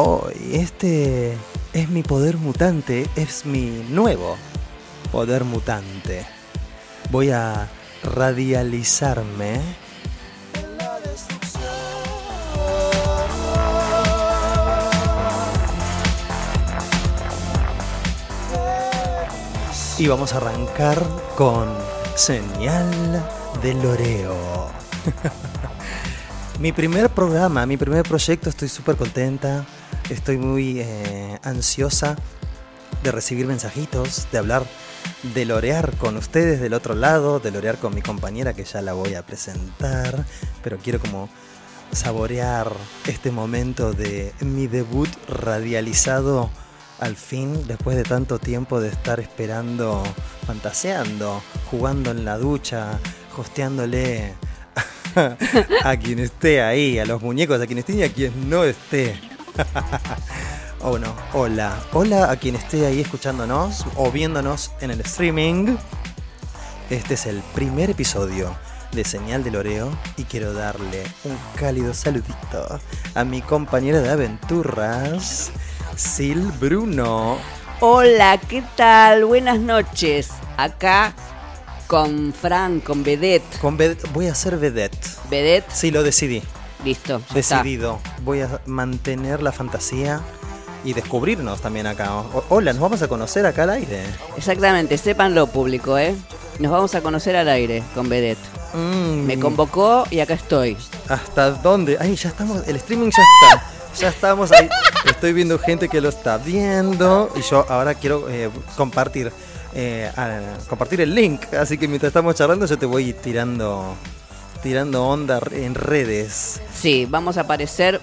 Hoy este es mi poder mutante, es mi nuevo poder mutante. Voy a radializarme. Y vamos a arrancar con señal de loreo. mi primer programa, mi primer proyecto, estoy súper contenta, estoy muy eh, ansiosa de recibir mensajitos, de hablar, de lorear con ustedes del otro lado, de lorear con mi compañera que ya la voy a presentar, pero quiero como saborear este momento de mi debut radializado al fin, después de tanto tiempo de estar esperando, fantaseando, jugando en la ducha, hosteándole a quien esté ahí, a los muñecos, a quien esté y a quien no esté. oh no, hola, hola a quien esté ahí escuchándonos o viéndonos en el streaming. Este es el primer episodio de Señal del Oreo y quiero darle un cálido saludito a mi compañera de aventuras, Sil Bruno. Hola, ¿qué tal? Buenas noches. Acá con Fran, con Vedette. Con Vedette, voy a ser Vedette. Vedette, Sí, lo decidí. Listo. ya está. Decidido. Voy a mantener la fantasía y descubrirnos también acá. O- hola, nos vamos a conocer acá al aire. Exactamente, sépanlo público, ¿eh? Nos vamos a conocer al aire con Vedette. Mm, Me convocó y acá estoy. ¿Hasta dónde? Ay, ya estamos, el streaming ya está. Ya estamos ahí. Estoy viendo gente que lo está viendo y yo ahora quiero eh, compartir eh, a- compartir el link. Así que mientras estamos charlando yo te voy tirando tirando onda en redes. Sí, vamos a aparecer.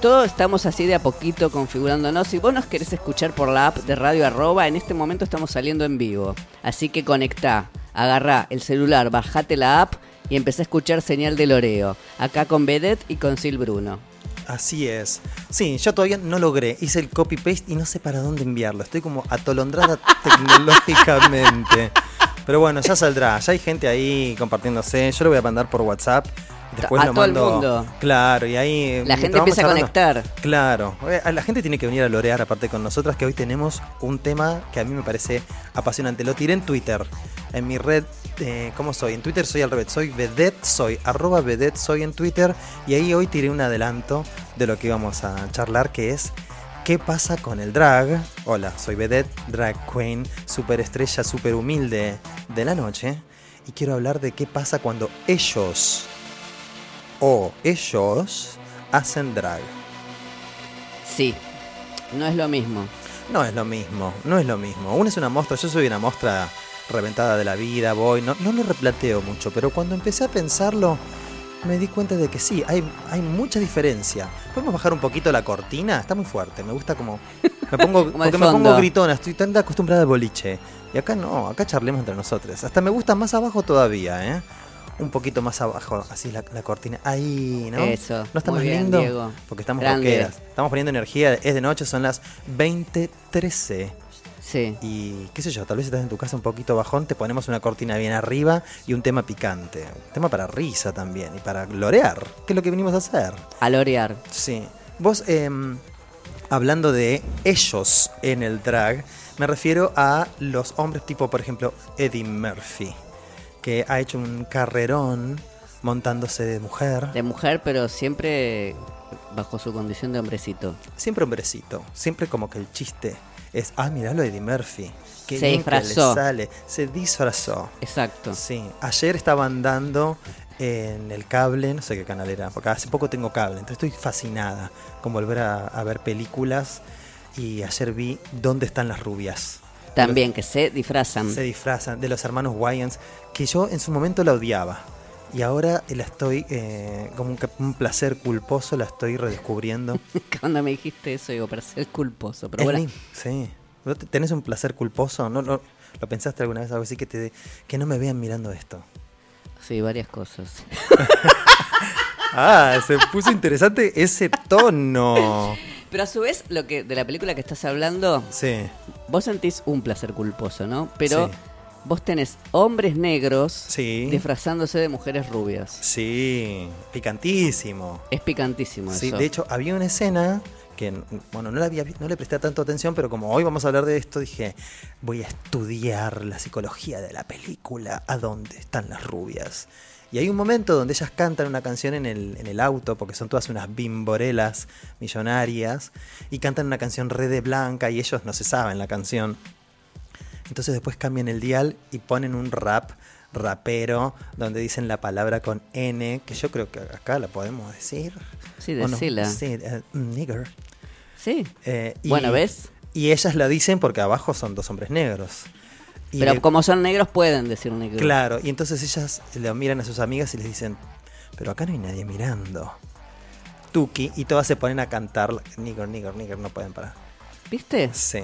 Todos estamos así de a poquito configurándonos. Si vos nos querés escuchar por la app de Radio Arroba, en este momento estamos saliendo en vivo. Así que conectá, agarrá el celular, bajate la app y empecé a escuchar señal de Loreo. Acá con Vedette y con Sil Bruno. Así es. Sí, yo todavía no logré. Hice el copy paste y no sé para dónde enviarlo. Estoy como atolondrada tecnológicamente. Pero bueno, ya saldrá. Ya hay gente ahí compartiéndose. Yo lo voy a mandar por WhatsApp. Después A lo todo el mando. mundo. Claro, y ahí. La gente empieza a conectar. Claro. Eh, La gente tiene que venir a lorear aparte con nosotras, que hoy tenemos un tema que a mí me parece apasionante. Lo tiré en Twitter. En mi red, eh, ¿cómo soy? En Twitter soy al revés. Soy vedette, soy arroba vedette, soy en Twitter. Y ahí hoy tiré un adelanto de lo que íbamos a charlar, que es ¿Qué pasa con el drag? Hola, soy vedette, drag queen, superestrella, super humilde de la noche. Y quiero hablar de qué pasa cuando ellos o ellos hacen drag. Sí, no es lo mismo. No es lo mismo, no es lo mismo. Uno es una mostra, yo soy una mostra reventada de la vida, voy, no, no lo replanteo mucho, pero cuando empecé a pensarlo, me di cuenta de que sí, hay, hay mucha diferencia. ¿Podemos bajar un poquito la cortina? Está muy fuerte, me gusta como... Me pongo, Como porque me pongo gritona, estoy tan acostumbrada al boliche. Y acá no, acá charlemos entre nosotros. Hasta me gusta más abajo todavía, ¿eh? Un poquito más abajo, así la, la cortina. Ahí, ¿no? Eso, ¿No está muy más bien, lindo? Diego. Porque estamos rockeras. Estamos poniendo energía, es de noche, son las 20.13. Sí. Y qué sé yo, tal vez estás en tu casa un poquito bajón, te ponemos una cortina bien arriba y un tema picante. Un tema para risa también y para glorear, que es lo que venimos a hacer. A lorear. Sí. Vos, em, hablando de ellos en el drag, me refiero a los hombres tipo, por ejemplo, Eddie Murphy, que ha hecho un carrerón montándose de mujer. De mujer, pero siempre bajo su condición de hombrecito. Siempre hombrecito, siempre como que el chiste es, ah, miralo Eddie Murphy. Qué Se bien que le disfrazó. sale. Se disfrazó. Exacto. Sí, ayer estaban dando en el cable, no sé qué canal era, porque hace poco tengo cable, entonces estoy fascinada con volver a, a ver películas y ayer vi ¿Dónde están las rubias? También que se disfrazan. Se disfrazan de los hermanos Wayans, que yo en su momento la odiaba. Y ahora la estoy, eh, como un, placer culposo, la estoy redescubriendo. Cuando me dijiste eso, digo, para ser culposo. Pero bueno, Sí. ¿Vos te- ¿Tenés un placer culposo? ¿No, no, ¿Lo pensaste alguna vez algo así que, te, que no me vean mirando esto? sí, varias cosas. Ah, se puso interesante ese tono. Pero a su vez, lo que de la película que estás hablando, Sí. vos sentís un placer culposo, ¿no? Pero Sí. vos tenés hombres negros Sí. disfrazándose de mujeres rubias. Sí, picantísimo. Es picantísimo Sí, eso. de hecho, había una escena que, bueno, no, la había, no le presté tanto atención, pero como hoy vamos a hablar de esto, dije, voy a estudiar la psicología de la película, ¿a dónde están las rubias? Y hay un momento donde ellas cantan una canción en el, en el auto, porque son todas unas bimborelas millonarias, y cantan una canción re de blanca y ellos no se saben la canción. Entonces después cambian el dial y ponen un rap rapero donde dicen la palabra con N, que yo creo que acá la podemos decir. Sí, ¿o no? decila. Sí, eh, nigger. Sí. Eh, y- Bueno, ¿ves? Y ellas la dicen porque abajo son dos hombres negros. Y Pero le- como son negros pueden decir negro. Claro, y entonces ellas le miran a sus amigas y les dicen, pero acá no hay nadie mirando. Tuki, y todas se ponen a cantar, nigger, nigger, nigger, no pueden parar. ¿Viste? Sí,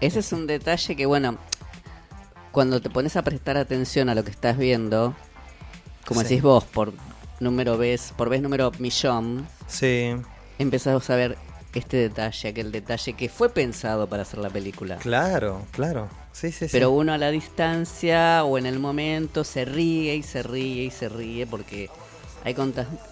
Ese es un detalle que, bueno, cuando te pones a prestar atención a lo que estás viendo, como Sí. decís vos, por número vez, por vez número millón, sí, empezás a ver este detalle, aquel detalle que fue pensado para hacer la película. claro, claro. Sí, sí, sí. Pero uno a la distancia o en el momento se ríe y se ríe y se ríe porque hay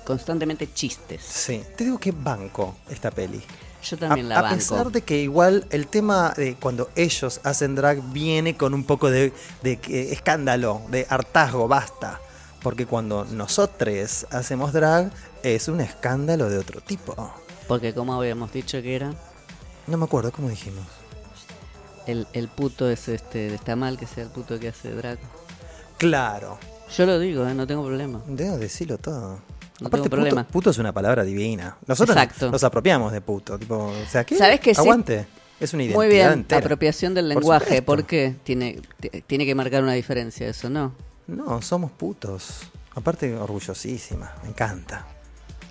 constantemente chistes. Sí, te digo que banco esta peli. Yo también a, la a banco. pesar de que igual el tema de cuando ellos hacen drag viene con un poco de, de escándalo, de hartazgo, basta. Porque cuando nosotros hacemos drag es un escándalo de otro tipo. Porque como habíamos dicho que era, No me acuerdo cómo dijimos. El, el puto es este, está mal que sea el puto que hace drag. Claro, Yo lo digo, ¿eh? no tengo problema. debo decirlo todo. No Aparte, tengo problema. Puto, puto es una palabra divina. Nosotros Exacto. nos apropiamos de puto. Tipo, o sea, ¿qué? ¿Sabes que sí? Aguante. Es una identidad Muy bien, entera. apropiación del lenguaje. ¿Por qué? Tiene, tiene que marcar una diferencia eso, ¿no? No, somos putos. Aparte, orgullosísima. Me encanta.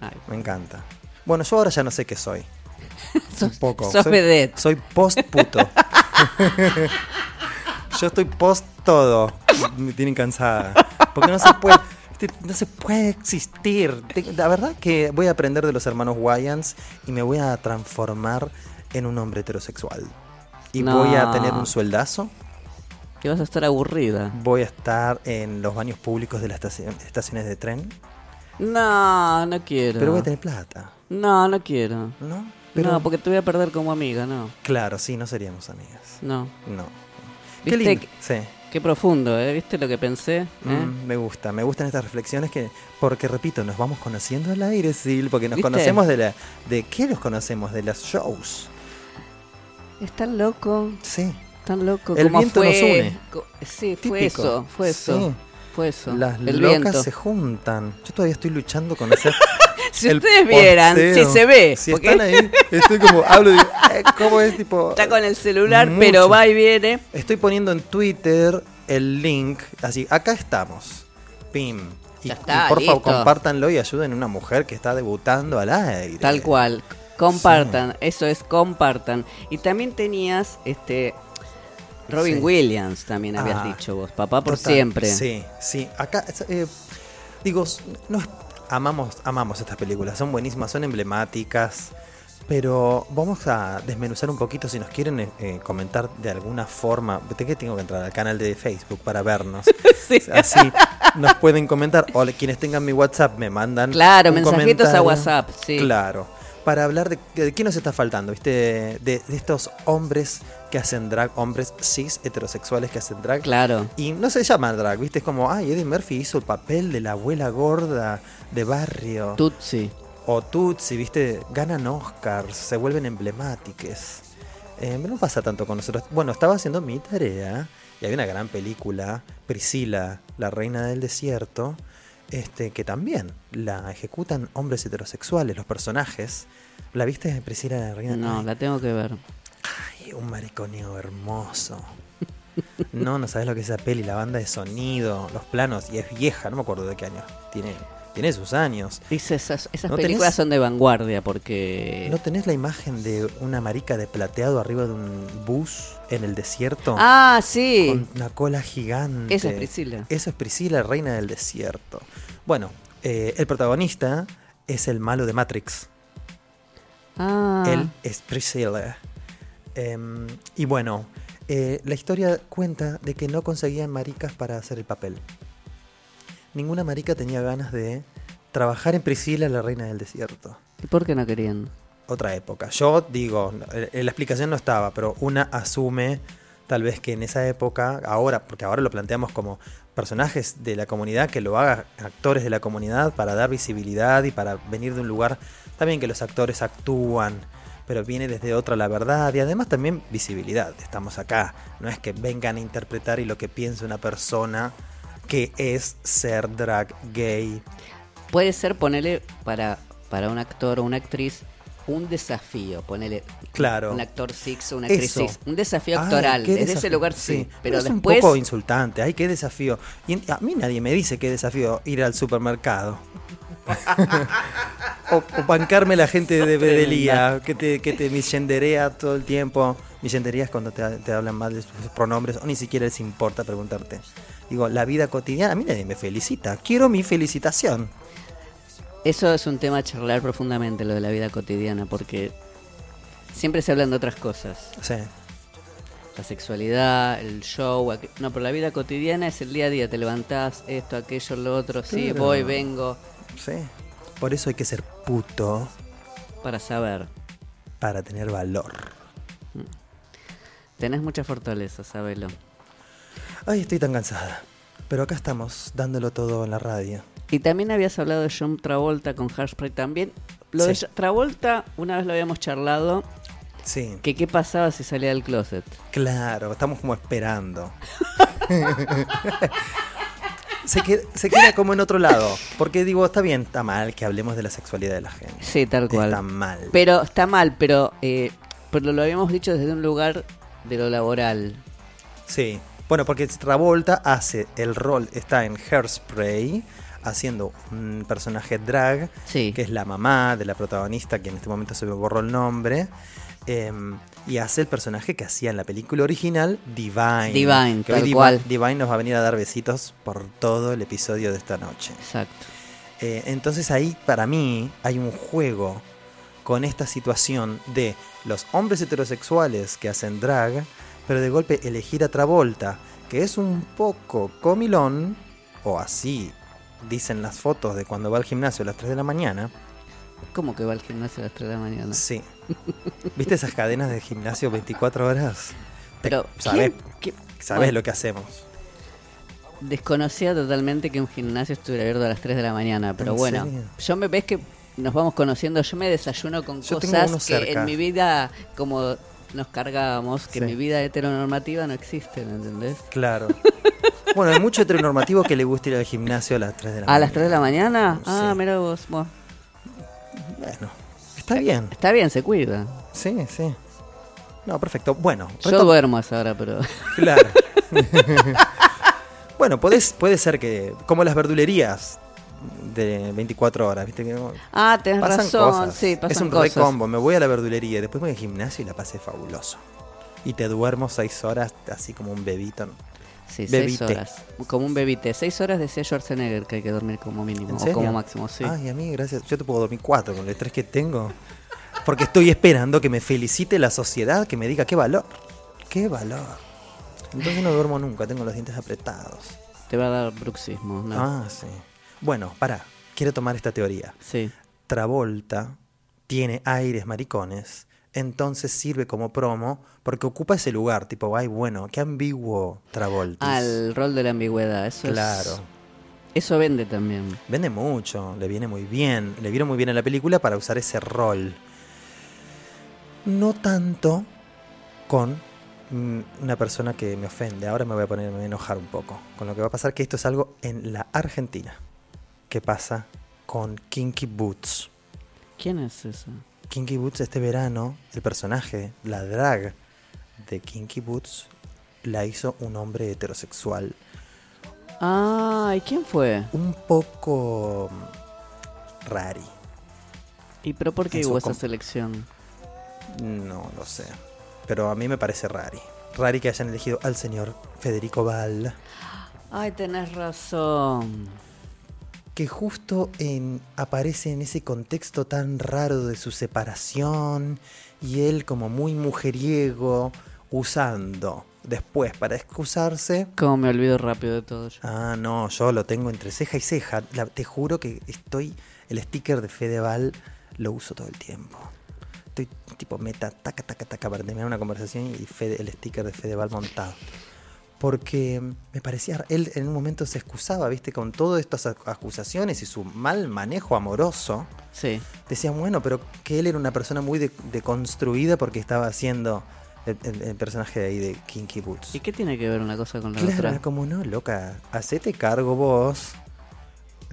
Ay, Me encanta. Bueno, yo ahora ya no sé qué soy. Un poco. sos soy. Soy post puto. yo estoy post todo. Me tienen cansada. Porque no se puede. No se puede existir. La verdad que voy a aprender de los hermanos Wayans y me voy a transformar en un hombre heterosexual. Y No. voy a tener un sueldazo. Que vas a estar aburrida. Voy a estar en los baños públicos de las estaci- estaciones de tren. No, no quiero. Pero voy a tener plata. No, no quiero. ¿No? Pero, No, porque te voy a perder como amiga, no. Claro, sí, no seríamos amigas. No. No. Qué ¿Viste lindo. que- Sí. Qué profundo, ¿eh? ¿Viste lo que pensé? ¿Eh? Mm, me gusta, me gustan estas reflexiones que, porque repito, nos vamos conociendo al aire, Sil, porque nos ¿Viste? conocemos de la, de qué nos conocemos, de las shows. Es tan loco, Sí. tan loco. El como viento fue... nos une. Sí, fue Típico. eso, fue eso. Sí. Fue eso. Las el locas viento. se juntan. Yo todavía estoy luchando con hacer. Si el ustedes vieran, si se ve. Si porque están ahí, estoy como, hablo de. eh, ¿Cómo es tipo.? está con el celular, Mucho. pero va y viene. Estoy poniendo en Twitter el link, así, acá estamos. Pim. Y, Ya está, y por favor, compártanlo y ayuden a una mujer que está debutando al aire. Tal cual. Compartan, eso es, compartan. Y también tenías este Robin Sí. Williams, también habías Ah, dicho vos, papá por Total, siempre. Sí, sí. Acá, eh, digo, no es- amamos, amamos estas películas, son buenísimas, son emblemáticas. Pero vamos a desmenuzar un poquito si nos quieren eh, eh, comentar de alguna forma. ¿De qué tengo que entrar? Al canal de Facebook para vernos. Sí. Así nos pueden comentar. O quienes tengan mi WhatsApp me mandan. Claro, mensajitos a. WhatsApp, sí. Claro. Para hablar de, de qué nos está faltando, ¿viste? De, de estos hombres que hacen drag, hombres cis heterosexuales que hacen drag. Claro. Y no se llama drag, ¿viste? Es como, ay, Eddie Murphy hizo el papel de la abuela gorda de barrio. Tutsi. O Tutsi, ¿viste? Ganan Oscars, se vuelven emblemáticas. Eh, no pasa tanto con nosotros. Bueno, estaba haciendo mi tarea y había una gran película, Priscila, la reina del desierto, este, que también la ejecutan hombres heterosexuales, los personajes. ¿La viste, Priscila, la reina? No, Ay, la tengo que ver. Ay, un mariconeo hermoso. No, no sabes lo que es esa peli, la banda de sonido, los planos, y es vieja, no me acuerdo de qué año. Tiene, tiene sus años. Dice, esas, esas ¿No películas tenés- son de vanguardia porque... ¿No tenés la imagen de una marica de plateado arriba de un bus en el desierto? Ah, sí. Con una cola gigante. Esa es Priscila. Esa es Priscila, reina del desierto. Bueno, eh, el protagonista es el malo de Matrix. Ah, Él es Priscilla. Em, y bueno, eh, la historia cuenta de que no conseguían maricas para hacer el papel. Ninguna marica tenía ganas de trabajar en Priscila, la reina del desierto. ¿y por qué no querían? otra época. Yo digo, eh, la explicación no estaba, pero una asume tal vez que en esa época, ahora, porque ahora lo planteamos como personajes de la comunidad, que lo hagan actores de la comunidad para dar visibilidad y para venir de un lugar, también que los actores actúan, pero viene desde otra la verdad y además también visibilidad, estamos acá, no es que vengan a interpretar y lo que piense una persona que es ser drag gay. Puede ser ponerle para, para un actor o una actriz un desafío, ponele claro. un actor six o una actriz Eso. six, un desafío Ay, actoral, qué desde desafío. ese lugar sí, pero es después un poco insultante, ay, qué desafío. Y a mí nadie me dice qué desafío ir al supermercado. O, o bancarme la gente de Bedelía, que te, que te millenderea todo el tiempo. Millendería es cuando te, te hablan mal de sus pronombres o ni siquiera les importa preguntarte. Digo, la vida cotidiana, a mí nadie me felicita. Quiero mi felicitación. eso es un tema a charlar profundamente lo de la vida cotidiana porque siempre se hablan de otras cosas, Sí. la sexualidad, el show, no, pero la vida cotidiana es el día a día, te levantás, esto, aquello, lo otro, sí, Claro. voy, vengo, Sí. Por eso hay que ser puto para saber. para tener valor. Tenés mucha fortaleza, sabelo. Ay, estoy tan cansada. Pero acá estamos, dándolo todo en la radio. Y también habías hablado de John Travolta con Hairspray también. Lo de Sí. Travolta, una vez lo habíamos charlado, Sí, que qué pasaba si salía del closet. claro, estamos como esperando. se, queda, se queda como en otro lado. Porque digo, está bien, está mal que hablemos de la sexualidad de la gente. Sí, tal cual. Está mal. Pero está mal, pero, eh, pero lo habíamos dicho desde un lugar de lo laboral. Sí. Bueno, porque Travolta hace el rol, está en Hairspray, haciendo un personaje drag, Sí. que es la mamá de la protagonista, que en este momento se me borró el nombre. em, y hace el personaje que hacía en la película original, Divine. Divine, que tal Divi- cual. Divine nos va a venir a dar besitos por todo el episodio de esta noche. Exacto. Eh, entonces ahí para mí hay un juego con esta situación de los hombres heterosexuales que hacen drag, pero de golpe elegir a Travolta, que es un poco comilón, o así dicen las fotos de cuando va al gimnasio a las 3 de la mañana. ¿Cómo que va al gimnasio a las 3 de la mañana? Sí. ¿Viste esas cadenas de gimnasio 24 horas? Pero, ¿Sabes ¿quién- qué- sabés bueno, lo que hacemos? Desconocía totalmente que un gimnasio estuviera abierto a las 3 de la mañana, pero ¿En bueno, serio? yo me ves que nos vamos conociendo, yo me desayuno con Yo cosas que cerca. en mi vida, como nos cargábamos, que Sí. mi vida heteronormativa no existe, ¿me entendés? Claro. Bueno, hay mucho heteronormativo que le gusta ir al gimnasio a las 3 de la ¿A mañana. las 3 de la mañana? Ah, mira vos. bueno, Bueno, está bien. está bien, se cuida. Sí, sí. No, perfecto. Bueno, Yo duermo a esa hora, pero... Claro. bueno, podés, puede ser que, como las verdulerías de 24 horas, ¿viste? Que Ah, tenés pasan razón, cosas. sí, pasan es un cosas. recombo. Me voy a la verdulería, después voy al gimnasio y la pasé fabuloso. Y te duermo 6 horas así como un bebito. Sí, seis Bebité. horas. Como un bebite. Seis horas decía Schwarzenegger que hay que dormir como mínimo. ¿En O serio? como máximo, sí. Ay, a mí, gracias. Yo te puedo dormir 4 con el estrés que tengo. Porque estoy esperando que me felicite la sociedad, que me diga qué valor. Qué valor. Entonces no duermo nunca, tengo los dientes apretados. Te va a dar bruxismo, ¿no? Ah, sí. Bueno, pará. Quiero tomar esta teoría. Sí. Travolta tiene aires maricones, entonces sirve como promo porque ocupa ese lugar. Tipo, ay, bueno, qué ambiguo Travolta. Al rol de la ambigüedad. Eso Claro. es- eso vende también. Vende mucho, le viene muy bien. Le vieron muy bien en la película para usar ese rol. No tanto con mm, una persona que me ofende. Ahora me voy a poner, me voy a enojar un poco con lo que va a pasar, que esto es algo en la Argentina. ¿Qué pasa con Kinky Boots? ¿Quién es eso? Kinky Boots este verano, el personaje, la drag de Kinky Boots, la hizo un hombre heterosexual. Ah, ¿y quién fue? Un poco mm, rari. ¿Y pero por qué En hubo esa selección? No lo sé. Pero a mí me parece rari. Rari que hayan elegido al señor Federico Val. Ay, tenés razón. Que justo en, aparece en ese contexto tan raro de su separación. Y él como muy mujeriego. Usando después para excusarse. Cómo me olvido rápido de todo yo. Ah, no, yo lo tengo entre ceja y ceja. La- te juro que estoy. El sticker de Fedeval lo uso todo el tiempo. estoy tipo meta, taca, taca, taca, para terminar una conversación y Fede- el sticker de Fedeval montado. Porque me parecía, él en un momento se excusaba, viste, con todas estas ac- acusaciones y su mal manejo amoroso. Sí. Decían, bueno, pero que él era una persona muy de- deconstruida porque estaba haciendo el, el- el personaje de ahí de Kinky Boots. ¿Y qué tiene que ver una cosa con la Claro, otra? era como no, loca, hacete cargo vos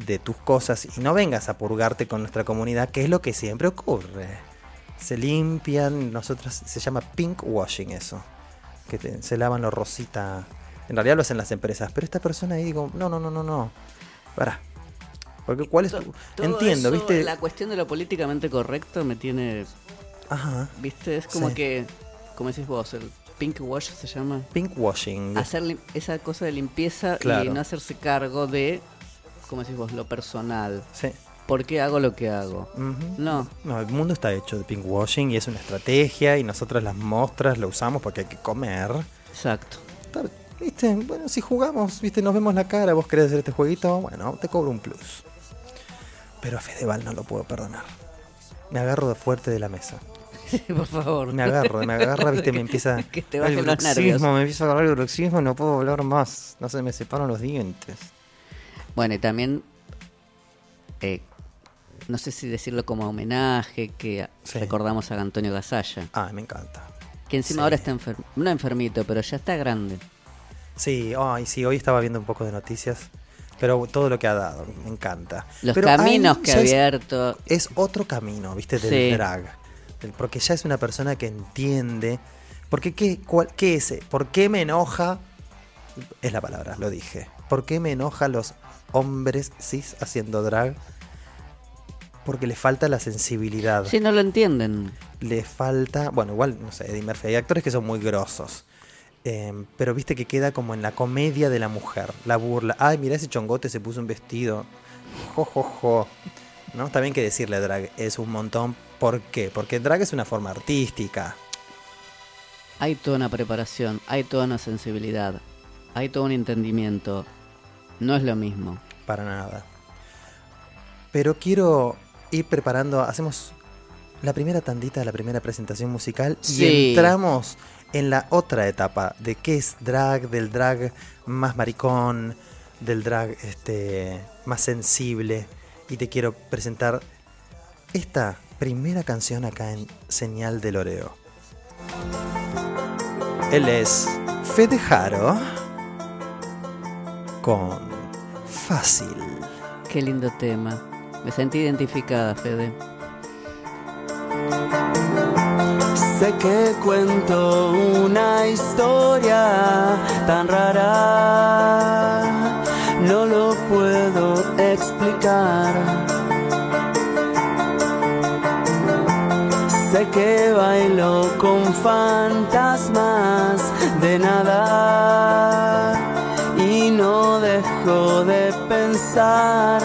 de tus cosas y no vengas a purgarte con nuestra comunidad, que es lo que siempre ocurre. Se limpian, nosotros se llama pink washing eso, que te- se lavan lo rosita. En realidad lo hacen las empresas, pero esta persona ahí digo, no, no, no, no, no. Para. Porque cuál es tu Todo entiendo, eso, ¿viste? La cuestión de lo políticamente correcto me tiene. Ajá. ¿Viste? Es como Sí. que. Como decís vos, el pink wash se llama. Pink washing. Hacer esa cosa de limpieza y no hacerse cargo de. Como decís vos, lo personal. Sí. ¿Por qué hago lo que hago? No. No, el mundo está hecho de pink washing y es una estrategia y nosotras las mostras lo usamos porque hay que comer. Exacto. ¿Viste? Bueno, si jugamos, ¿viste? Nos vemos la cara, vos querés hacer este jueguito, bueno, te cobro un plus. Pero a Fedeval no lo puedo perdonar. Me agarro de fuerte de la mesa. Por favor. Me agarro, me agarra, ¿viste? Me empieza... Que te bajen el los nervios. Me empieza a agarrar el bruxismo, no puedo hablar más. No se me separan los dientes. Bueno, y también. eh, no sé si decirlo como homenaje, que Sí. recordamos a Antonio Gasalla. Ah, me encanta. Que encima Sí. ahora está enfermo. No enfermito, pero ya está grande. Sí, ay, sí, hoy estaba viendo un poco de noticias, pero todo lo que ha dado, me encanta. Los Pero caminos que ha es- abierto. es otro camino, ¿viste? Del Sí. drag. Porque ya es una persona que entiende. Porque qué, cuál- qué es? ¿Por qué me enoja? Es la palabra, lo dije. ¿Por qué me enoja los hombres cis haciendo drag? Porque le falta la sensibilidad. Sí, no lo entienden. Le falta. Bueno, igual, no sé, Eddie Murphy. Hay actores que son muy grosos. Eh, pero viste que queda como en la comedia de la mujer. La burla. Ay, mira ese chongote se puso un vestido. Jo, jo, jo. ¿No? Está bien que decirle drag es un montón. ¿Por qué? Porque drag es una forma artística. Hay toda una preparación, hay toda una sensibilidad, hay todo un entendimiento. No es lo mismo. Para nada. Pero quiero ir preparando. Hacemos la primera tandita, la primera presentación musical. Sí. Y entramos en la otra etapa de qué es drag, del drag más maricón, del drag este, más sensible. Y te quiero presentar esta primera canción acá en Señal del Oreo. Él es Fede Jaro con Fácil. Qué lindo tema. Me sentí identificada, Fede. Sé que cuento una historia tan rara, no lo puedo explicar. Sé que bailo con fantasmas de nada y no dejo de pensar.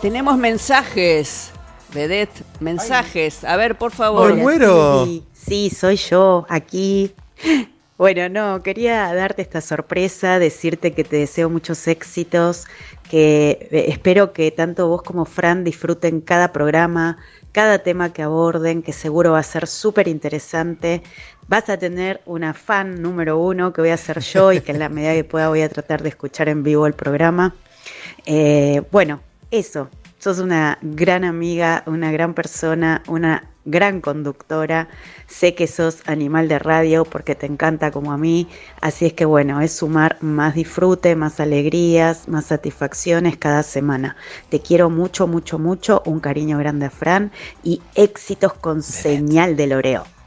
Tenemos mensajes, Vedette, mensajes. A ver, por favor. Me muero. Sí, sí, soy yo, aquí. Bueno, no, quería darte esta sorpresa, decirte que te deseo muchos éxitos, que eh, espero que tanto vos como Fran disfruten cada programa, cada tema que aborden, que seguro va a ser súper interesante. Vas a tener una fan número uno que voy a ser yo y que en la medida que pueda voy a tratar de escuchar en vivo el programa. Eh, bueno, eso, sos una gran amiga, una gran persona, una gran conductora. Sé que sos animal de radio porque te encanta como a mí. Así es que bueno, es sumar más disfrute, más alegrías, más satisfacciones cada semana. Te quiero mucho, mucho, mucho. Un cariño grande a Fran y éxitos con señal de Loreo.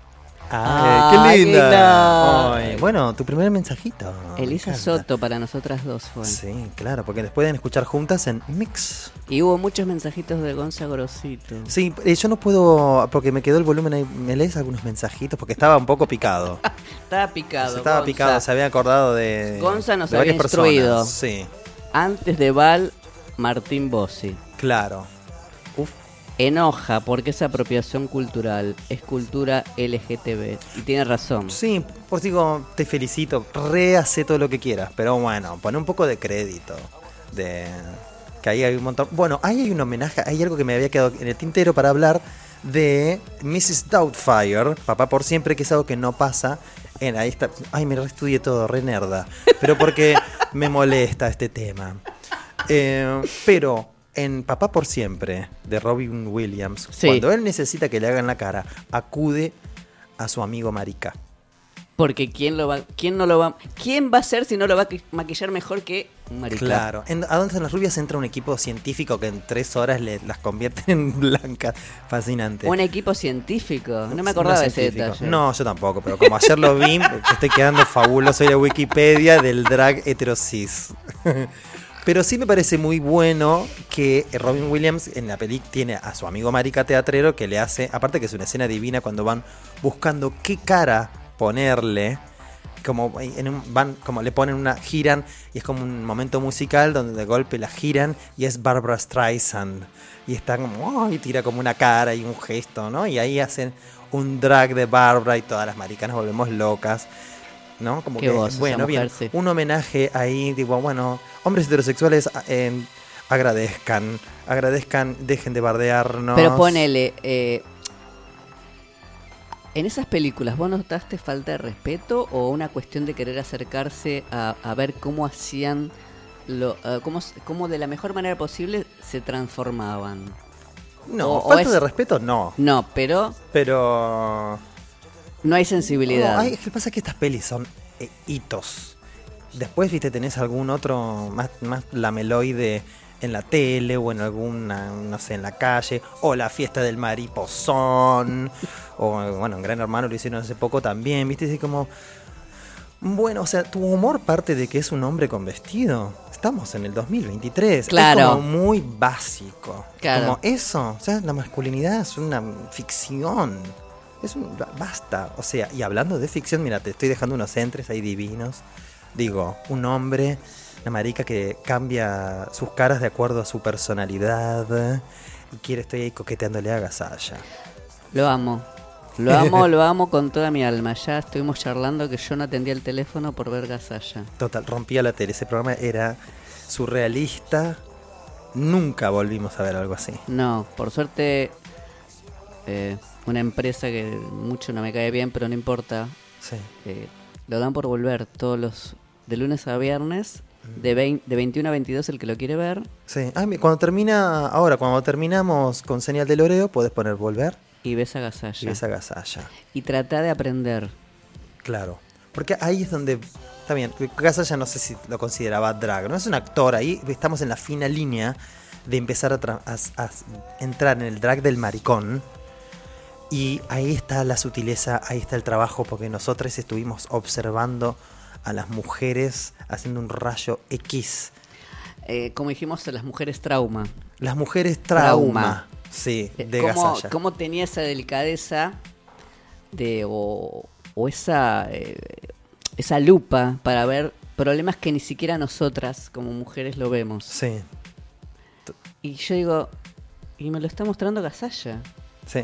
Ay, qué Ay, qué linda. Ay, bueno, tu primer mensajito. me Elisa. Soto para nosotras dos fue. Sí, claro, porque les pueden escuchar juntas en Mix. Y hubo muchos mensajitos de Gonza Grosito. Sí, eh, yo no puedo, porque me quedó el volumen ahí. ¿Me lees algunos mensajitos? Porque estaba un poco picado. Estaba picado. estaba Gonza. picado, se había acordado de. Gonza nos de había instruido. personas. Sí, Antes de Val, Martín Bossi. claro. Enoja porque es apropiación cultural, es cultura LGTB. Y tiene razón. Sí, por eso digo, te felicito, rehace todo lo que quieras, pero bueno, pone un poco de crédito. De que ahí hay un montón. Bueno, ahí hay un homenaje, hay algo que me había quedado en el tintero para hablar de Mrs. Doubtfire, Papá por siempre, que es algo que no pasa. En, ahí está. Ay, me reestudié todo, re nerda. Pero porque me molesta este tema. Eh, pero en Papá por siempre, de Robin Williams, Sí. cuando él necesita que le hagan la cara, acude a su amigo Marica. Porque quién lo va, quién no lo va, quién va a ser si no lo va a qui- maquillar mejor que un marica. Claro. En A dónde están las rubias entra un equipo científico que en tres horas le- las convierte en blancas. Fascinante. Un equipo científico. No me acordaba de ese detalle. No, yo tampoco, pero como ayer lo vi, estoy quedando fabuloso. Soy la Wikipedia del drag heterosis. Pero sí me parece muy bueno que Robin Williams en la película tiene a su amigo marica teatrero que le hace, aparte que es una escena divina cuando van buscando qué cara ponerle, como en un- van como le ponen una giran y es como un momento musical donde de golpe la giran y es Barbara Streisand y está como ¡ay! tira como una cara y un gesto, ¿no? Y ahí hacen un drag de Barbara y todas las maricas nos volvemos locas. ¿No? Como Qué que, voz bueno, bien, mujer, sí. un homenaje ahí, digo, bueno, hombres heterosexuales eh, agradezcan, agradezcan, dejen de bardearnos. Pero ponele, eh, en esas películas, ¿vos notaste falta de respeto o una cuestión de querer acercarse a, a ver cómo hacían, lo, eh, cómo, cómo de la mejor manera posible se transformaban? No, o- o falta es- de respeto, no. No, pero Pero no hay sensibilidad. No, ay, es que pasa que estas pelis son eh, hitos. después, viste, tenés algún otro más, más lameloide en la tele o en alguna, no sé, en la calle, o la fiesta del mariposón, o bueno, en Gran Hermano lo hicieron hace poco también, viste, así como... Bueno, o sea, tu humor parte de que es un hombre con vestido. Estamos en el 2023. Claro. Es como muy básico. Claro. Como eso. O sea, la masculinidad es una ficción. Es un. Basta. O sea, y hablando de ficción, mira, te estoy dejando unos entres ahí divinos. Digo, un hombre, una marica que cambia sus caras de acuerdo a su personalidad. Y quiere, estoy ahí coqueteándole a Gasalla. Lo amo. Lo amo, lo amo con toda mi alma. Ya estuvimos charlando que yo no atendía el teléfono por ver Gasalla. Total, rompía la tele. Ese programa era surrealista. Nunca volvimos a ver algo así. No, por suerte, eh, una empresa que mucho no me cae bien, pero no importa. Sí. eh, lo dan por volver todos los. de lunes a viernes, de, vein- de 21 a 22, el que lo quiere ver. Sí. Ah, cuando termina, ahora, cuando terminamos con señal de Loreo, podés poner volver Y ves a y Gasalla. ves a Gasalla. Y trata de aprender. Claro. Porque ahí es donde. Está bien, Gasalla no sé si lo consideraba drag, ¿no? Es un actor, ahí estamos en la fina línea de empezar a, a- a entrar en el drag del maricón. Y ahí está la sutileza, ahí está el trabajo, porque nosotros estuvimos observando a las mujeres haciendo un rayo X. Eh, como dijimos, las mujeres trauma. Las mujeres trauma. Trauma. Sí, Eh, de cómo, Gasalla. cómo tenía esa delicadeza de o, o esa eh, esa lupa para ver problemas que ni siquiera nosotras como mujeres lo vemos. Sí, Y yo digo, y me lo está mostrando Gasalla. sí.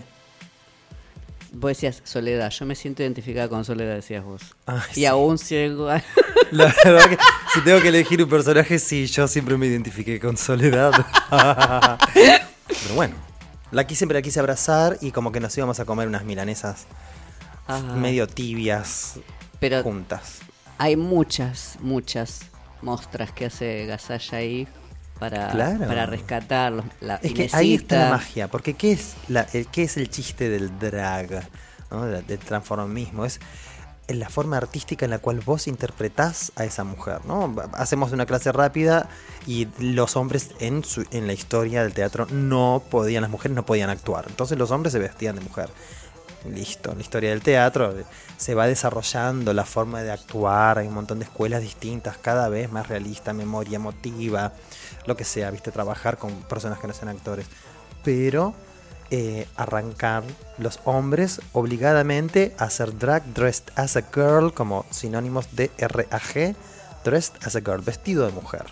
Vos decías Soledad, yo me siento identificada con Soledad, decías vos. Ay, y sí. aún ciego. La verdad que si tengo que elegir un personaje, sí, yo siempre me identifiqué con Soledad. Pero bueno, la quise, siempre la quise abrazar y como que nos íbamos a comer unas milanesas Ah, medio tibias Pero juntas. hay muchas, muchas mostras que hace Gasalla ahí para, Claro. para rescatar los- la Es que ahí está la magia, porque ¿qué es, la, el, qué es el chiste del drag? ¿no? Del, del transformismo. Es la forma artística en la cual vos interpretás a esa mujer. ¿no? Hacemos una clase rápida y los hombres en, su, en la historia del teatro no podían, las mujeres no podían actuar. Entonces los hombres se vestían de mujer. Listo, en la historia del teatro eh, se va desarrollando la forma de actuar, hay un montón de escuelas distintas, cada vez más realista, memoria emotiva, lo que sea, viste, trabajar con personas que no sean actores. Pero eh, arrancar los hombres obligadamente a hacer drag, dressed as a girl, como sinónimos de RAG, dressed as a girl, vestido de mujer.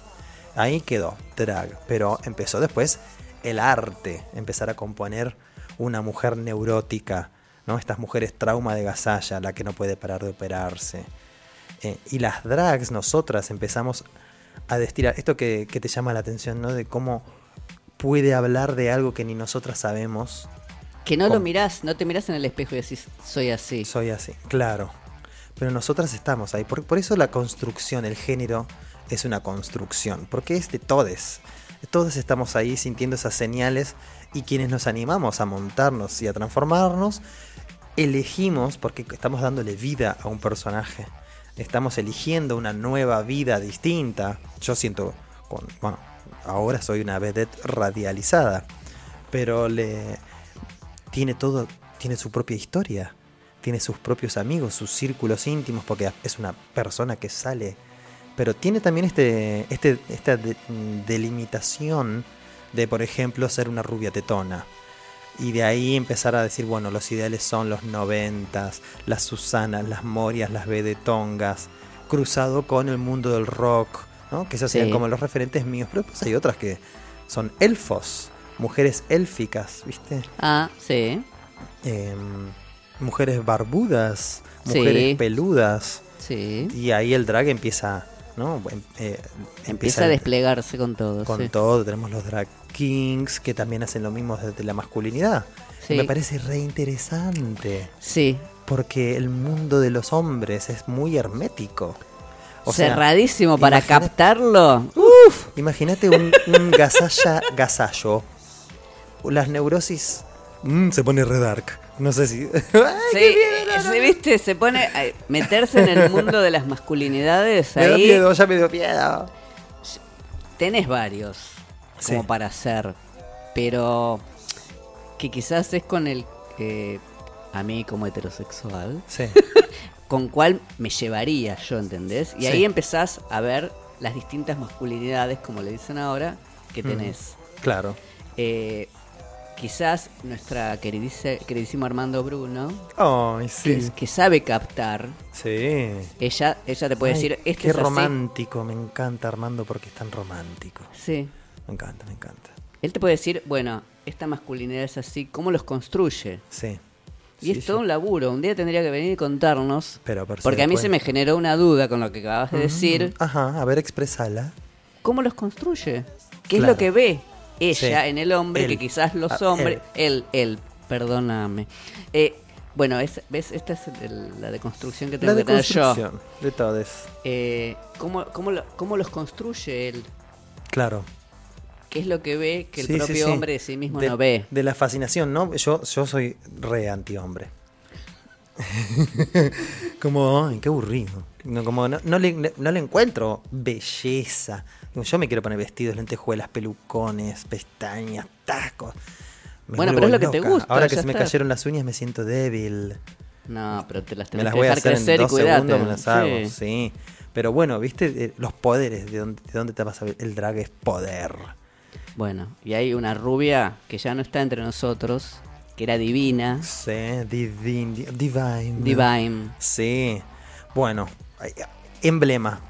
Ahí quedó, drag. Pero empezó después el arte, empezar a componer una mujer neurótica, ¿no? Estas mujeres trauma de gasalla, la que no puede parar de operarse. Eh, y las drags, nosotras empezamos a destilar esto que, que te llama la atención, ¿no? De cómo puede hablar de algo que ni nosotras sabemos. Que no ¿Cómo? lo mirás, no te mirás en el espejo y decís, soy así. Soy así, claro. Pero nosotras estamos ahí. Por, por eso la construcción, el género, es una construcción. Porque es de todes. Todos estamos ahí sintiendo esas señales y quienes nos animamos a montarnos y a transformarnos, elegimos, porque estamos dándole vida a un personaje. Estamos eligiendo una nueva vida distinta. Yo siento, bueno, ahora soy una vedette radializada, pero le tiene todo, tiene su propia historia, tiene sus propios amigos, sus círculos íntimos, porque es una persona que sale, pero tiene también este, este, esta de- delimitación de, por ejemplo, ser una rubia tetona. Y de ahí empezar a decir, bueno, los ideales son los noventas, las Susanas, las Morias, las Vedetongas, cruzado con el mundo del rock, ¿no? Que esos Sí. como los referentes míos. Pero pues hay otras que son elfos, mujeres élficas, ¿viste? Ah, sí. Em, mujeres barbudas, Sí. mujeres peludas. Sí. Y ahí el drag empieza, ¿no? Em- eh, Empieza a desplegarse con todo. con sí. todo. Tenemos los drag kings que también hacen lo mismo desde la masculinidad. Sí. Me parece re interesante. Sí. Porque el mundo de los hombres es muy hermético. O sea, Cerradísimo para captarlo. Imagínate un, un gasalla gasallo. Las neurosis Mm, se pone re dark. No sé si. Sí, eh, viste, se pone a meterse en el mundo de las masculinidades me da ahí. miedo, ya me dio miedo. Tenés varios como Sí. para hacer, pero que quizás es con el eh, a mí como heterosexual, Sí. con cuál me llevaría yo, ¿entendés? Y Sí. ahí empezás a ver las distintas masculinidades, como le dicen ahora, que Mm. tenés. Claro. Eh, quizás nuestra queridice- queridísimo Armando Bruno, que, sí. que sabe captar, Sí. ella, ella te puede Ay, decir, este Qué es así. romántico. Me encanta Armando porque es tan romántico. Sí. Me encanta, me encanta. Él te puede decir, bueno, esta masculinidad es así, ¿cómo los construye? Sí. Y Sí, es todo sí. un laburo. Un día tendría que venir y contarnos. Pero, pero porque a mí se me generó una duda con lo que acabas de decir. Ajá, a ver, expresala. ¿Cómo los construye? ¿Qué es lo que ve ella Sí. en el hombre que quizás los Ah, hombres... Él, él, perdóname. Eh, bueno, es, ¿ves? Esta es el- la deconstrucción que tengo La que tener yo. deconstrucción de todos. Eh, ¿cómo, cómo, lo- ¿Cómo los construye él? Claro. ¿Qué es lo que ve que el sí, propio sí. hombre de sí mismo de, no ve? De la fascinación, ¿no? Yo, yo soy re anti-hombre. como, ay, qué aburrido. No, como no, no le, no le encuentro belleza. Yo me quiero poner vestidos, lentejuelas, pelucones, pestañas, tacos. Me Bueno, pero es lo que te gusta, Ahora que se me cayeron las uñas me siento débil. No, pero te las Me tenés las que voy a hacer en crecer y dos cuidate. segundos, me las hago, Sí. sí. Pero bueno, viste, Eh, los poderes, ¿de dónde, de dónde te vas a ver? El drag es poder. Bueno, y hay una rubia que ya no está entre nosotros, que era divina, Sí, divine. di- Divine. divine. Sí. Bueno, ay, emblema.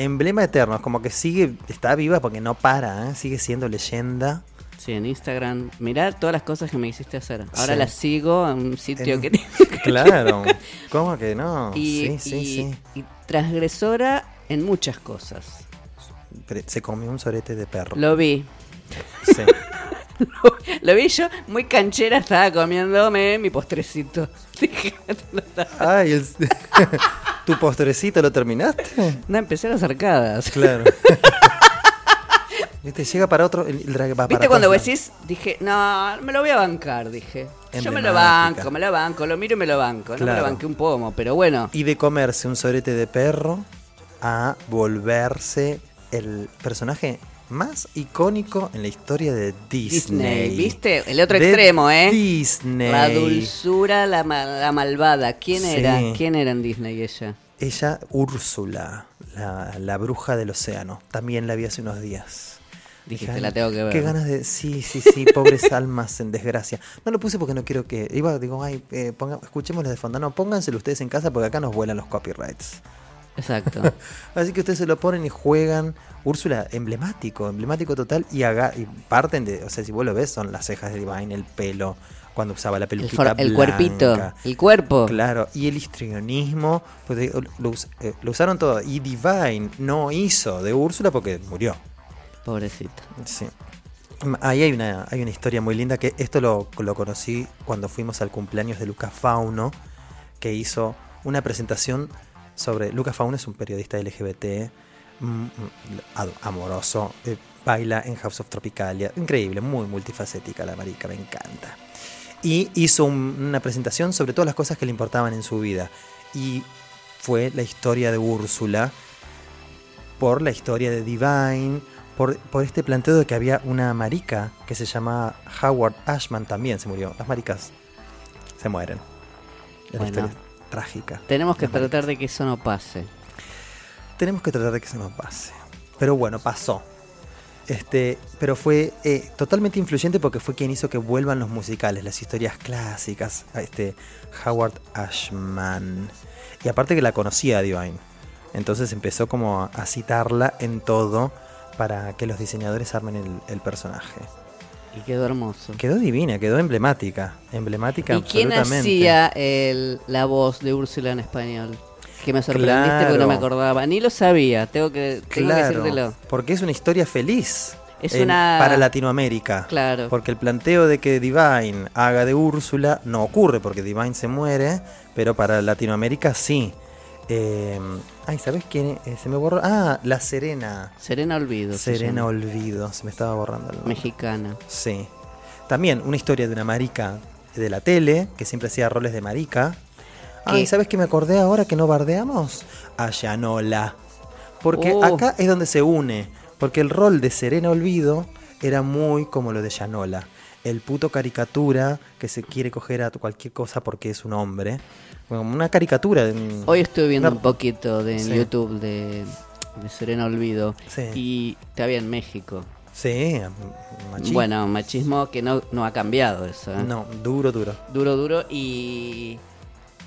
Emblema eterno, es como que sigue, está viva porque no para, ¿eh? sigue siendo leyenda. Sí, en Instagram. Mirá todas las cosas que me hiciste hacer. Ahora Sí. la sigo en un sitio En- que. Claro, ¿cómo que no? y, sí, sí, y- sí. y transgresora en muchas cosas. Se comió un sorete de perro. Lo vi. Sí. Lo vi yo, muy canchera, estaba comiéndome mi postrecito. Ay, el- ¿tu postrecito lo terminaste? no, empecé las arcadas. Claro. Viste, llega para otro, el para ¿Viste cuando vos decís? Dije, no, me lo voy a bancar, dije. Yo me lo banco, me lo banco, lo miro y me lo banco. No me lo banqué un pomo, pero bueno. Y de comerse un sorete de perro a volverse el personaje más icónico en la historia de Disney. Disney, ¿viste? El otro De extremo, ¿eh? Disney. La dulzura, la, la malvada. ¿Quién Sí. era? ¿Quién era en Disney ella? Ella, Úrsula, la, la bruja del océano. También la vi hace unos días. Dijiste, Dije, la tengo que ver. Qué ganas de. Sí, sí, sí, pobres almas en desgracia. No lo puse porque no quiero que. Iba, digo, ay, eh, ponga, escuchémoslo de fondo. No, pónganselo ustedes en casa porque acá nos vuelan los copyrights. Exacto. Así que ustedes se lo ponen y juegan. Úrsula, emblemático, emblemático total. Y, haga, y parten de. O sea, si vos lo ves, son las cejas de Divine, el pelo, cuando usaba la El, peluquita. for- el cuerpito, el cuerpo. Claro, y el histrionismo, pues, eh, lo, us- lo usaron todo. Y Divine no hizo de Úrsula porque murió. Pobrecito. Sí. Ahí hay una, hay una historia muy linda que esto lo, lo conocí cuando fuimos al cumpleaños de Lucas Fauno, que hizo una presentación sobre. Lucas Fauno es un periodista LGBT, mm, mm, amoroso, eh, baila en House of Tropicalia, increíble, muy multifacética la marica, me encanta. Y hizo un- una presentación sobre todas las cosas que le importaban en su vida. Y fue la historia de Úrsula, por la historia de Divine, por, por este planteo de que había una marica que se llama Howard Ashman también se murió. Las maricas se mueren. Bueno. Trágica. Tenemos que tratar de que eso no pase. Tenemos que tratar de que se nos pase. Pero bueno, pasó. Este, pero fue eh, totalmente influyente porque fue quien hizo que vuelvan los musicales, las historias clásicas, este Howard Ashman. Y aparte que la conocía a Divine. Entonces empezó como a, a citarla en todo para que los diseñadores armen el, el personaje. Y quedó hermoso. Quedó divina, quedó emblemática. Emblemática ¿Y quién hacía el- la voz de Úrsula en español? Que me sorprendiste porque no me Claro. acordaba. Ni lo sabía, tengo que, tengo que Claro, decírtelo. porque es una historia feliz. Es en- una- para Latinoamérica. Claro. Porque el planteo de que Divine haga de Úrsula no ocurre porque Divine se muere, pero para Latinoamérica sí. Eh, ay, ¿sabes quién? Eh, se me borró. Ah, la Serena. Serena Olvido. se Serena. Olvido. Se me estaba borrando el nombre. Mexicana. Sí. también una historia de una marica de la tele, que siempre hacía roles de marica. Ay, ¿Qué? ¿sabes qué me acordé ahora que no bardeamos? A Yanola. Porque Oh. acá es donde se une. Porque el rol de Serena Olvido era muy como lo de Yanola. El puto caricatura que se quiere coger a cualquier cosa porque es un hombre. Bueno, una caricatura. en- Hoy estuve viendo Una- un poquito de en Sí. YouTube de, de Serena Olvido. Sí. Y está bien, México. Sí, machismo. Bueno, machismo que no, no ha cambiado eso. ¿eh? No, duro, duro. Duro, duro. Y,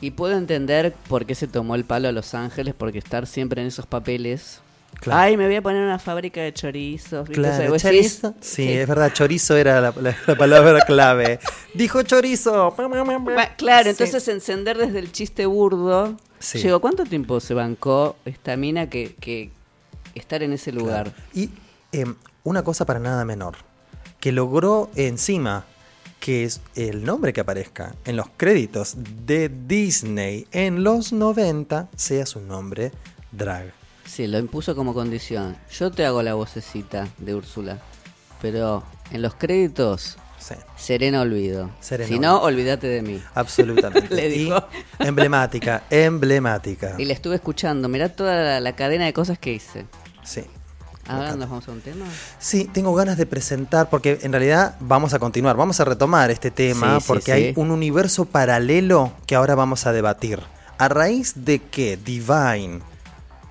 y puedo entender por qué se tomó el palo a Los Ángeles, porque estar siempre en esos papeles. Claro. Ay, me voy a poner una fábrica de chorizos. Claro, chorizo. Sí, es verdad, chorizo era la, la- la palabra clave. Dijo chorizo. Claro, Sí. entonces encender desde el chiste burdo. Sí. Llegó, ¿cuánto tiempo se bancó esta mina que, que estar en ese lugar? Claro. Y em, una cosa para nada menor, que logró encima que es el nombre que aparezca en los créditos de Disney en los 90 sea su nombre drag. Sí, lo impuso como condición. Yo te hago la vocecita de Úrsula, pero en los créditos, Sí, Serena Olvido. Serena si no, olvídate de mí. absolutamente. Le Y dijo. emblemática, emblemática. Y la estuve escuchando. Mirá toda la, la cadena de cosas que hice. Sí. Ahora nos vamos a un tema. Sí, tengo ganas de presentar, porque en realidad vamos a continuar, vamos a retomar este tema, Sí, sí, porque sí. hay un universo paralelo que ahora vamos a debatir. A raíz de que Divine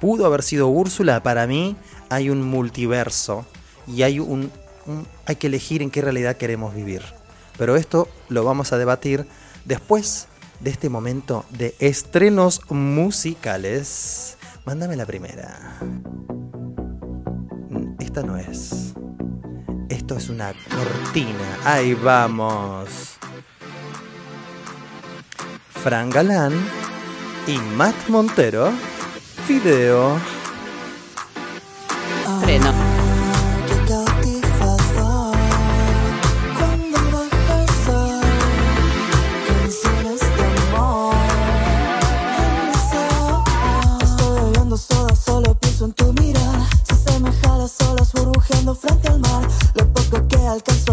pudo haber sido Úrsula, para mí hay un multiverso y hay un, hay que elegir en qué realidad queremos vivir. Pero esto lo vamos a debatir después de este momento de estrenos musicales. Mándame la primera. Mm, Esta no es. Esto es una cortina. Ahí vamos. Fran Galán y Matt Montero. Video. Freno. Solo pienso en tu mirada. Se asemeja a las olas burbujeando frente al mar. Lo poco que alcanzo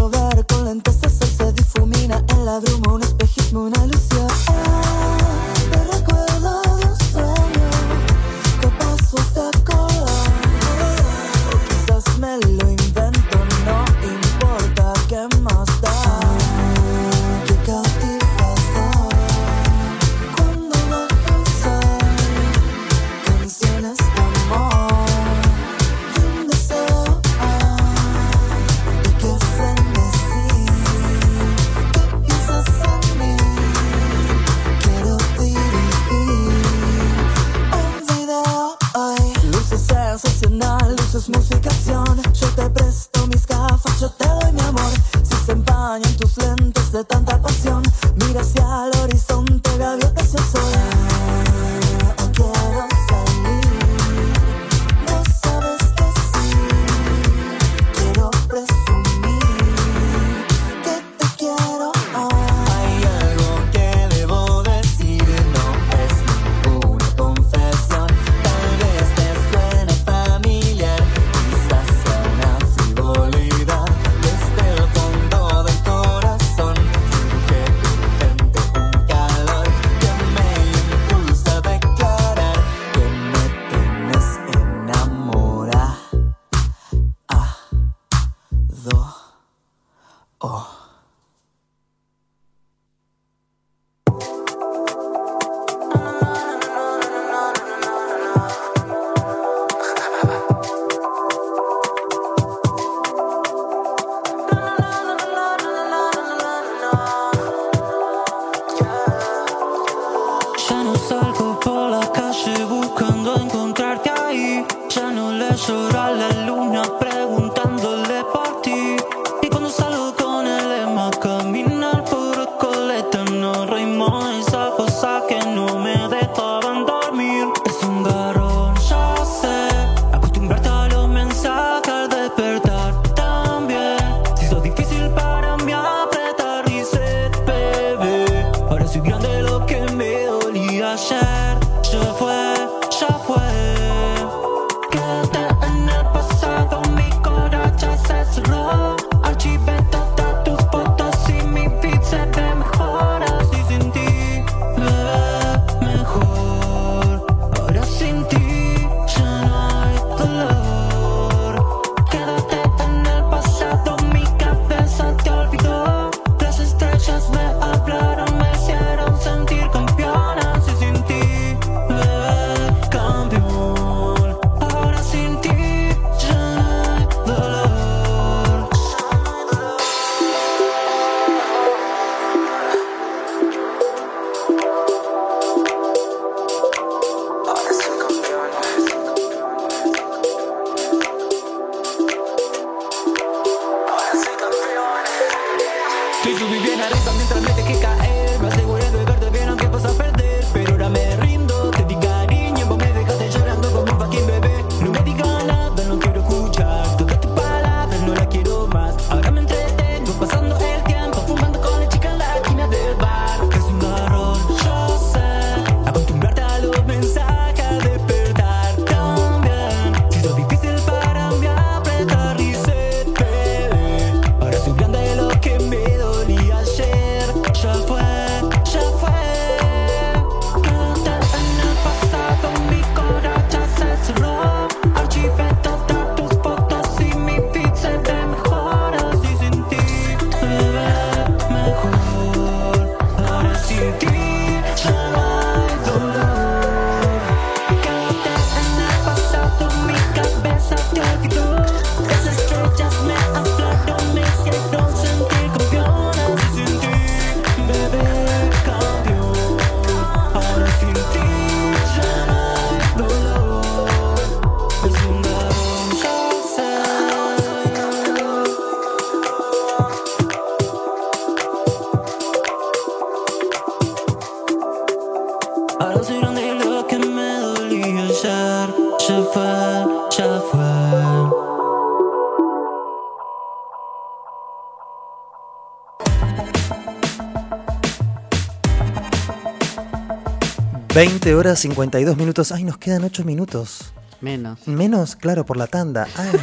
20 horas 52 minutos. Ay, nos quedan 8 minutos. Menos. Menos, claro, por la tanda. Ay.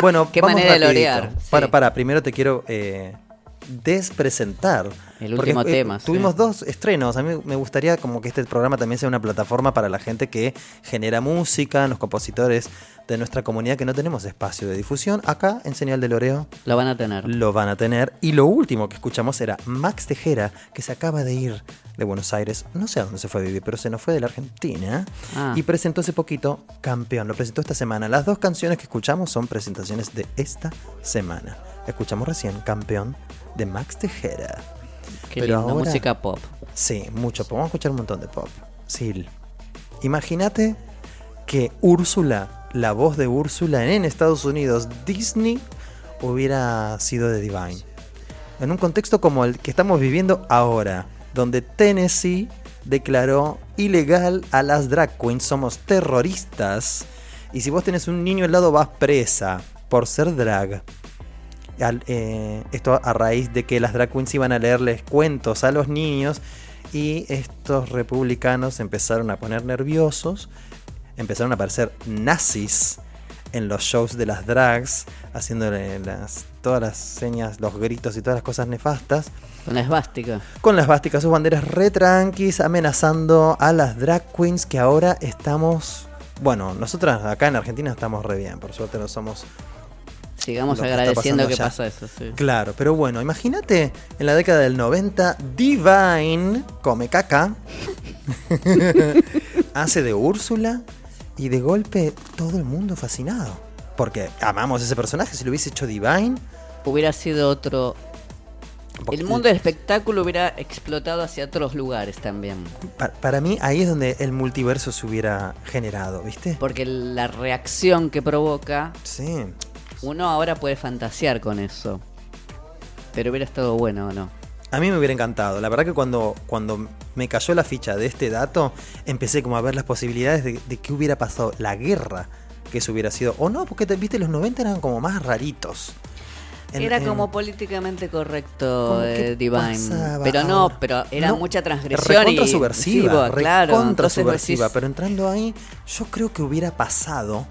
Bueno, Qué vamos manera de rapidito. lorear, sí. Para, para, primero te quiero eh, despresentar. El Porque, último eh, tema, sí. Tuvimos dos estrenos. A mí me gustaría como que este programa también sea una plataforma para la gente que genera música, los compositores de nuestra comunidad que no tenemos espacio de difusión. Acá, en Señal de Loreo, Lo van a tener. lo van a tener. Y lo último que escuchamos era Max Tejera, que se acaba de ir de Buenos Aires. No sé a dónde se fue a vivir, pero se nos fue de la Argentina. Ah. Y presentó hace poquito Campeón. Lo presentó esta semana. Las dos canciones que escuchamos son presentaciones de esta semana. Escuchamos recién Campeón de Max Tejera. Qué Pero lindo, ahora- música pop. Sí, mucho pop. Vamos a escuchar un montón de pop. Sil. Imagínate que Úrsula, la voz de Úrsula en Estados Unidos, Disney, hubiera sido de Divine. En un contexto como el que estamos viviendo ahora, donde Tennessee declaró ilegal a las drag queens, somos terroristas, y si vos tenés un niño al lado vas presa por ser drag. Al- eh, esto a raíz de que las drag queens iban a leerles cuentos a los niños y estos republicanos empezaron a poner nerviosos, empezaron a aparecer nazis en los shows de las drags, haciéndole las, todas las señas, los gritos y todas las cosas nefastas, Con la esvástica. con las básicas, sus banderas re tranquis, amenazando a las drag queens que ahora estamos... Bueno, nosotras acá en Argentina estamos re bien, por suerte no somos Sigamos que agradeciendo que pasa eso, sí. Claro, pero bueno, imagínate en la década del 90, Divine come caca, hace de Úrsula y de golpe todo el mundo fascinado. Porque amamos ese personaje, si lo hubiese hecho Divine. Hubiera sido otro... porque- El mundo del espectáculo hubiera explotado hacia otros lugares también. pa- para mí ahí es donde el multiverso se hubiera generado, ¿viste? Porque la reacción que provoca, Sí. Uno ahora puede fantasear con eso. Pero hubiera estado bueno o no. A mí me hubiera encantado. La verdad que cuando, cuando me cayó la ficha de este dato, empecé como a ver las posibilidades de, de qué hubiera pasado. La guerra que eso hubiera sido. O no, porque te- viste, los 90 eran como más raritos. En- era en- como políticamente correcto ¿Cómo que eh, Divine. pasaba Pero no, pero era No, mucha transgresión recontra y subversiva, sí, claro. recontra subversiva, decís, pero entrando ahí, yo creo que hubiera pasado,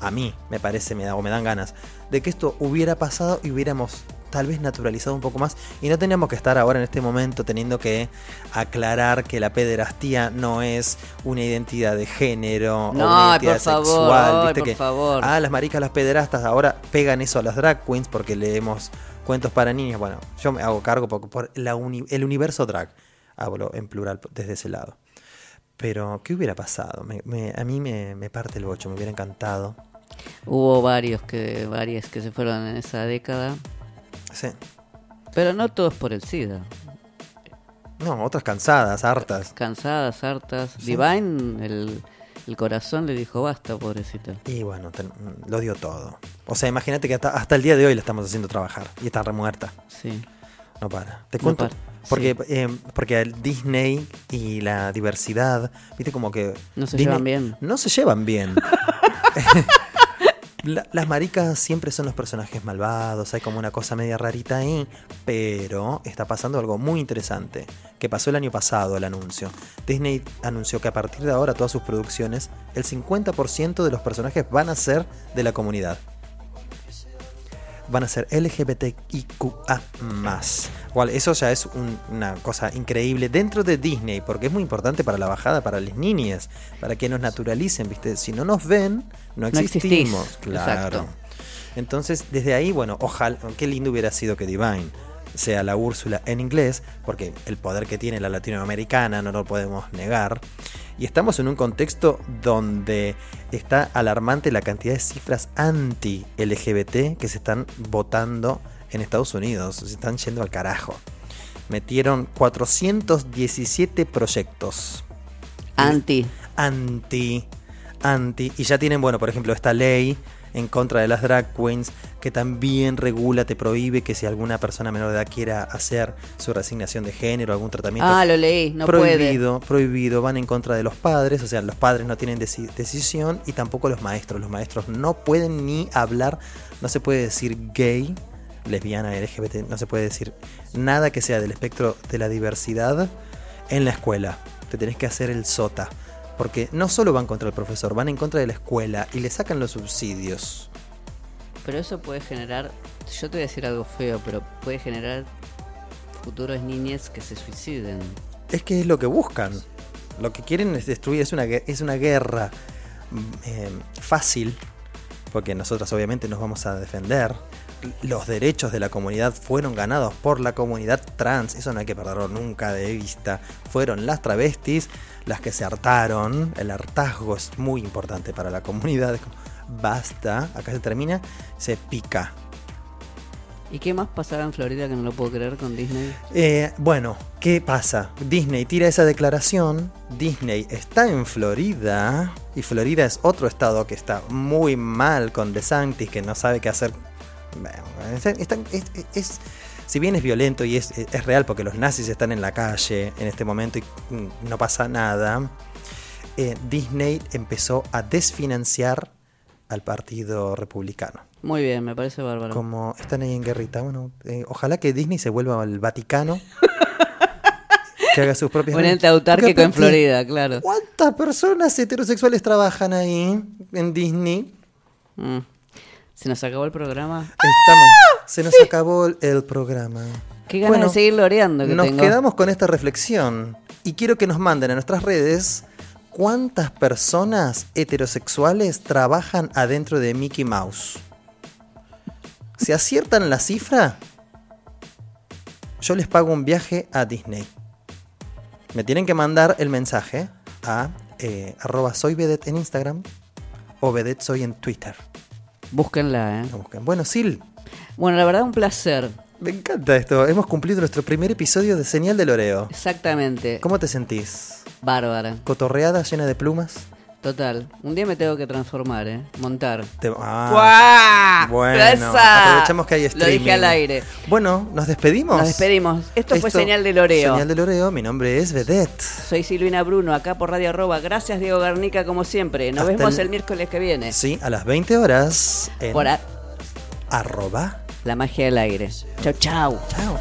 a mí me parece, me da, o me dan ganas, de que esto hubiera pasado y hubiéramos tal vez naturalizado un poco más y no teníamos que estar ahora en este momento teniendo que aclarar que la pederastía no es una identidad de género No, o una identidad por favor, sexual, viste por que favor. ah, las maricas, las pederastas ahora pegan eso a las drag queens porque leemos cuentos para niños. Bueno, yo me hago cargo por, por la uni- el universo drag. Hablo en plural desde ese lado. Pero, ¿qué hubiera pasado? Me- me- a mí me, me parte el bocho, me hubiera encantado. Hubo varios que, varias que se fueron en esa década. Sí. Pero no todos por el SIDA. No, otras cansadas, hartas. Cansadas, hartas. Sí. Divine, el, el corazón le dijo basta, pobrecita. Y bueno, lo dio todo. O sea, imagínate que hasta, hasta el día de hoy la estamos haciendo trabajar. Y está remuerta. Sí. No para. Te No cuento. para, Porque, eh, porque el Disney y la diversidad, viste como que... No se Disney- llevan bien. No se llevan bien. La- las maricas siempre son los personajes malvados, hay como una cosa media rarita ahí, pero está pasando algo muy interesante, que pasó el año pasado el anuncio. Disney anunció que a partir de ahora todas sus producciones, el 50% de los personajes van a ser de la comunidad van a ser LGBTIQA. Igual, eso ya es un- una cosa increíble dentro de Disney, porque es muy importante para la bajada, para las niñas, para que nos naturalicen, ¿viste? Si no nos ven, no No existimos. existís, claro. exacto. Entonces, desde ahí, bueno, ojalá, qué lindo hubiera sido que Divine sea la Úrsula en inglés, porque el poder que tiene la latinoamericana no lo podemos negar. Y estamos en un contexto donde está alarmante la cantidad de cifras anti-LGBT que se están votando en Estados Unidos. Se están yendo al carajo. Metieron 417 proyectos Anti. anti, anti, y ya tienen, bueno, por ejemplo, esta ley en contra de las drag queens, que también regula, te prohíbe que si alguna persona menor de edad quiera hacer su resignación de género, algún tratamiento Ah, lo leí, no puede. prohibido, prohibido, van en contra de los padres, o sea, los padres no tienen deci- decisión y tampoco los maestros. Los maestros no pueden ni hablar, no se puede decir gay, lesbiana, LGBT, no se puede decir nada que sea del espectro de la diversidad en la escuela. Te tenés que hacer el sota, porque no solo van contra el profesor, van en contra de la escuela y le sacan los subsidios. Pero eso puede generar, yo te voy a decir algo feo, pero puede generar futuros niñes que se suiciden. Es que es lo que buscan. Lo que quieren es destruir, es una, es una guerra eh, fácil, porque nosotros obviamente nos vamos a defender. Los derechos de la comunidad fueron ganados por la comunidad trans, eso no hay que perderlo nunca de vista. Fueron las travestis las que se hartaron, el hartazgo es muy importante para la comunidad. Es como, Basta, acá se termina, se pica. ¿Y qué más pasará en Florida que no lo puedo creer con Disney? Eh, bueno, ¿qué pasa? Disney tira esa declaración. Disney está en Florida. Y Florida es otro estado que está muy mal con DeSantis, que no sabe qué hacer. Bueno, es- está- es, es- si bien es violento y es, es real porque los nazis están en la calle en este momento y mm, no pasa nada, eh, Disney empezó a desfinanciar al Partido Republicano. Muy bien, me parece bárbaro. Como están ahí en guerrita, bueno, eh, ojalá que Disney se vuelva al Vaticano. que haga sus propias Un ente autárquico en Florida, claro. ¿Cuántas personas heterosexuales trabajan ahí en Disney? Mm. Se nos acabó el programa. Estamos, se nos acabó el, programa. Qué ganas Bueno, de seguir loreando que Nos tengo. quedamos con esta reflexión y quiero que nos manden a nuestras redes cuántas personas heterosexuales trabajan adentro de Mickey Mouse. Si aciertan la cifra, yo les pago un viaje a Disney. Me tienen que mandar el mensaje a eh, arroba soy en Instagram o vedette soy en Twitter. Búsquenla, ¿eh? No busquen. Bueno, Sil, Bueno, la verdad, un placer. me encanta esto. Hemos cumplido nuestro primer episodio de Señal del Oreo. Exactamente. ¿Cómo te sentís? Bárbara. ¿Cotorreada, llena de plumas? Total. Un día me tengo que transformar, ¿eh? Montar. Te- ah, bueno, ¡Esa! aprovechemos que hay Lo streaming. dije al aire. Bueno, nos despedimos. Nos despedimos. Esto, fue Señal del Oreo. Señal del Oreo, mi nombre es Vedette. Soy Silvina Bruno, acá por Radio Arroba. Gracias, Diego Garnica, como siempre. Nos Hasta vemos el- el... miércoles que viene. Sí, a las 20 horas en Por a- arroba. la magia del aire. Chau, chau. Chao.